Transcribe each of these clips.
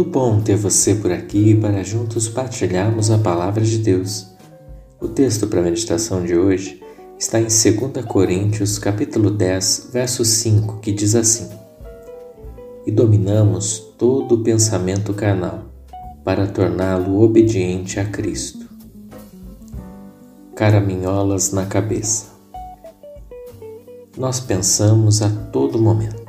Muito bom ter você por aqui para juntos partilharmos a palavra de Deus. O texto para a meditação de hoje está em 2 Coríntios, capítulo 10, verso 5, que diz assim: E dominamos todo o pensamento carnal para torná-lo obediente a Cristo. Caraminholas na cabeça. Nós pensamos a todo momento.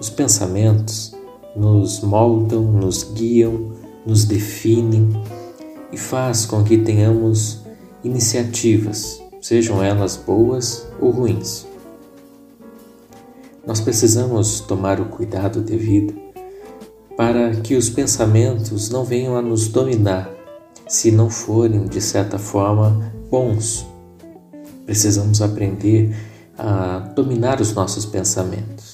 Os pensamentos nos moldam, nos guiam, nos definem e faz com que tenhamos iniciativas, sejam elas boas ou ruins. Nós precisamos tomar o cuidado devido para que os pensamentos não venham a nos dominar se não forem, de certa forma, bons. Precisamos aprender a dominar os nossos pensamentos.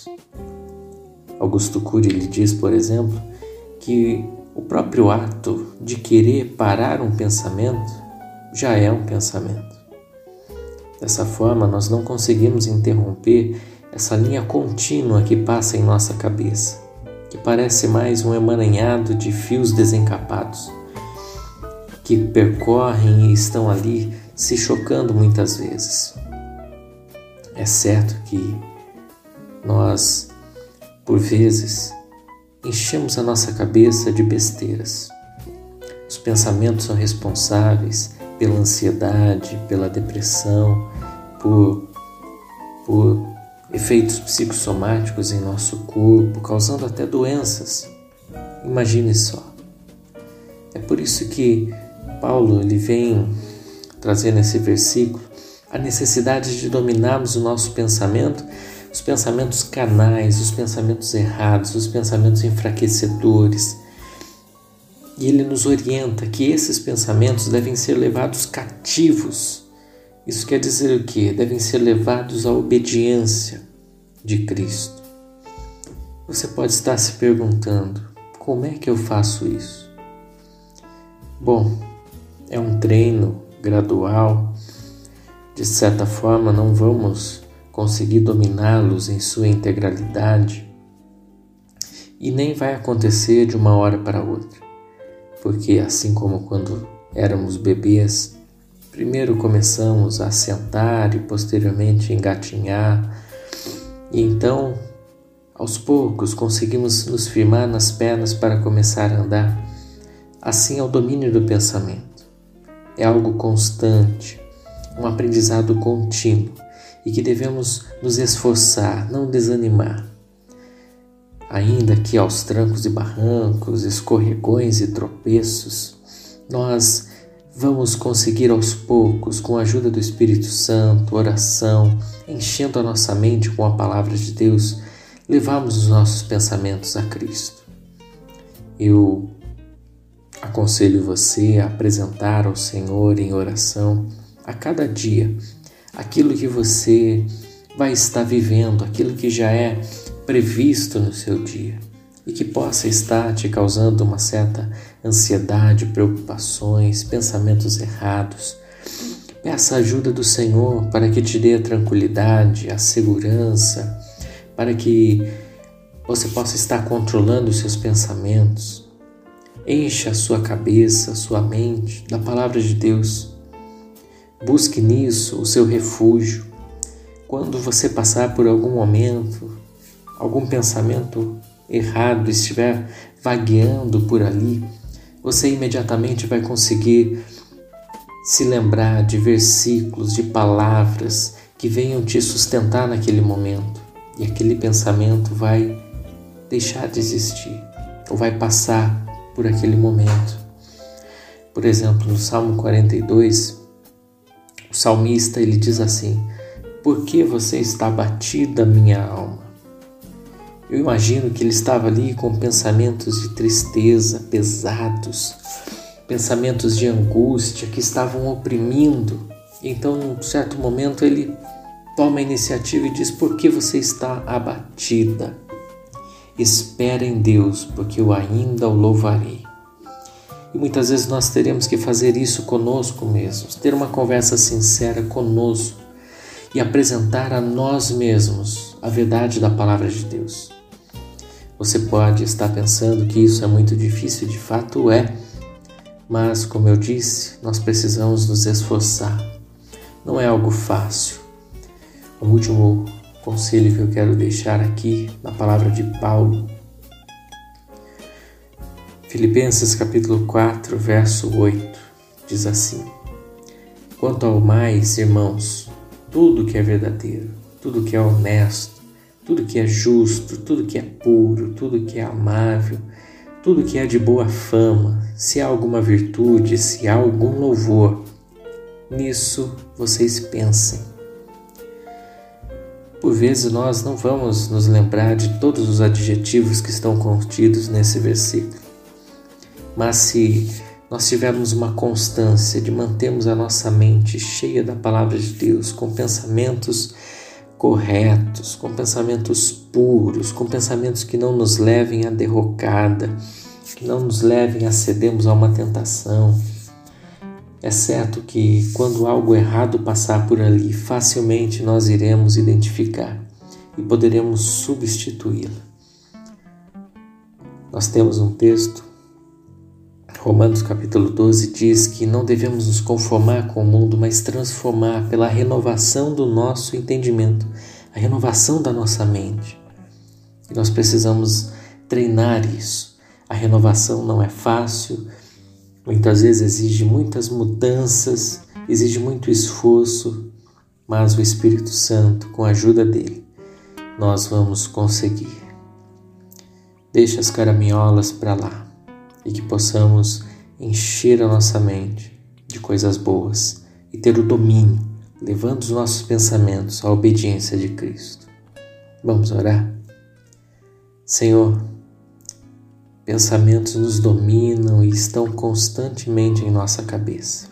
Augusto Cury lhe diz, por exemplo, que o próprio ato de querer parar um pensamento já é um pensamento. Dessa forma, nós não conseguimos interromper essa linha contínua que passa em nossa cabeça, que parece mais um emaranhado de fios desencapados, que percorrem e estão ali se chocando muitas vezes. É certo que nós por vezes, enchemos a nossa cabeça de besteiras. Os pensamentos são responsáveis pela ansiedade, pela depressão, por, por efeitos psicossomáticos em nosso corpo, causando até doenças. Imagine só. É por isso que Paulo ele vem trazer nesse versículo a necessidade de dominarmos o nosso pensamento os pensamentos canais, os pensamentos errados, os pensamentos enfraquecedores. E ele nos orienta que esses pensamentos devem ser levados cativos. Isso quer dizer o quê? Devem ser levados à obediência de Cristo. Você pode estar se perguntando: como é que eu faço isso? Bom, é um treino gradual. De certa forma, não vamos conseguir dominá-los em sua integralidade. E nem vai acontecer de uma hora para outra, porque assim como quando éramos bebês, primeiro começamos a sentar e posteriormente engatinhar, e então, aos poucos, conseguimos nos firmar nas pernas para começar a andar. Assim é o domínio do pensamento. É algo constante, um aprendizado contínuo e que devemos nos esforçar, não desanimar. Ainda que aos trancos e barrancos, escorregões e tropeços, nós vamos conseguir aos poucos, com a ajuda do Espírito Santo, oração, enchendo a nossa mente com a palavra de Deus, levarmos os nossos pensamentos a Cristo. Eu aconselho você a apresentar ao Senhor em oração a cada dia aquilo que você vai estar vivendo, aquilo que já é previsto no seu dia e que possa estar te causando uma certa ansiedade, preocupações, pensamentos errados. Peça a ajuda do Senhor para que te dê a tranquilidade, a segurança, para que você possa estar controlando os seus pensamentos. Encha a sua cabeça, a sua mente da palavra de Deus Busque nisso o seu refúgio. Quando você passar por algum momento, algum pensamento errado estiver vagueando por ali, você imediatamente vai conseguir se lembrar de versículos, de palavras que venham te sustentar naquele momento. E aquele pensamento vai deixar de existir, ou vai passar por aquele momento. Por exemplo, no Salmo 42, o salmista ele diz assim: Por que você está abatida, minha alma? Eu imagino que ele estava ali com pensamentos de tristeza pesados, pensamentos de angústia que estavam oprimindo. Então, num certo momento, ele toma a iniciativa e diz: Por que você está abatida? Espera em Deus, porque eu ainda o louvarei. E muitas vezes nós teremos que fazer isso conosco mesmos, ter uma conversa sincera conosco e apresentar a nós mesmos a verdade da palavra de Deus. Você pode estar pensando que isso é muito difícil, de fato é, mas, como eu disse, nós precisamos nos esforçar. Não é algo fácil. O último conselho que eu quero deixar aqui, na palavra de Paulo, Filipenses capítulo 4, verso 8, diz assim: Quanto ao mais, irmãos, tudo que é verdadeiro, tudo que é honesto, tudo que é justo, tudo que é puro, tudo que é amável, tudo que é de boa fama, se há alguma virtude, se há algum louvor, nisso vocês pensem. Por vezes nós não vamos nos lembrar de todos os adjetivos que estão contidos nesse versículo. Mas se nós tivermos uma constância de mantermos a nossa mente cheia da palavra de Deus, com pensamentos corretos, com pensamentos puros, com pensamentos que não nos levem à derrocada, que não nos levem a cedermos a uma tentação. É certo que quando algo errado passar por ali, facilmente nós iremos identificar e poderemos substituí-la. Nós temos um texto Romanos capítulo 12 diz que não devemos nos conformar com o mundo, mas transformar pela renovação do nosso entendimento, a renovação da nossa mente. E nós precisamos treinar isso. A renovação não é fácil, muitas vezes exige muitas mudanças, exige muito esforço, mas o Espírito Santo, com a ajuda dele, nós vamos conseguir. Deixa as caraminholas para lá e que possamos encher a nossa mente de coisas boas e ter o domínio, levando os nossos pensamentos à obediência de Cristo. Vamos orar? Senhor, pensamentos nos dominam e estão constantemente em nossa cabeça.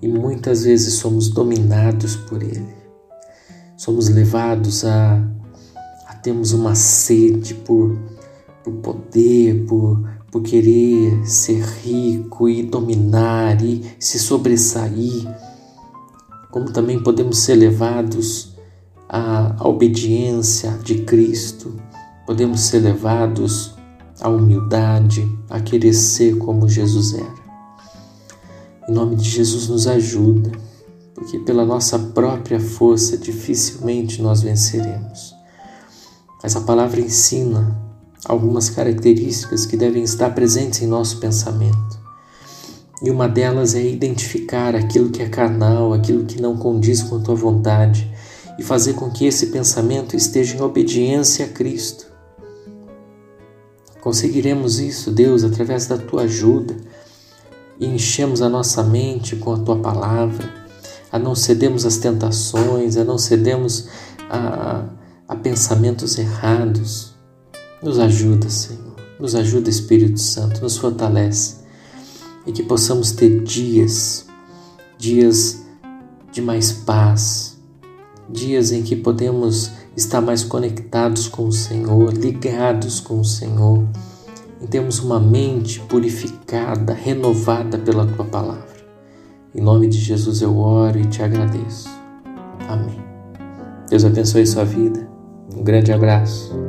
E muitas vezes somos dominados por ele. Somos levados a, a termos uma sede por, por poder, por por querer ser rico e dominar e se sobressair, como também podemos ser levados à obediência de Cristo, podemos ser levados à humildade, a querer ser como Jesus era. Em nome de Jesus, nos ajuda, porque pela nossa própria força dificilmente nós venceremos. Mas a palavra ensina algumas características que devem estar presentes em nosso pensamento. E uma delas é identificar aquilo que é carnal, aquilo que não condiz com a tua vontade e fazer com que esse pensamento esteja em obediência a Cristo. Conseguiremos isso, Deus, através da tua ajuda e enchemos a nossa mente com a tua palavra, a não cedemos às tentações, a não cedemos a, a pensamentos errados, nos ajuda, Senhor. Nos ajuda, Espírito Santo, nos fortalece e que possamos ter dias, dias de mais paz, dias em que podemos estar mais conectados com o Senhor, ligados com o Senhor, e temos uma mente purificada, renovada pela tua palavra. Em nome de Jesus eu oro e te agradeço. Amém. Deus abençoe sua vida. Um grande abraço.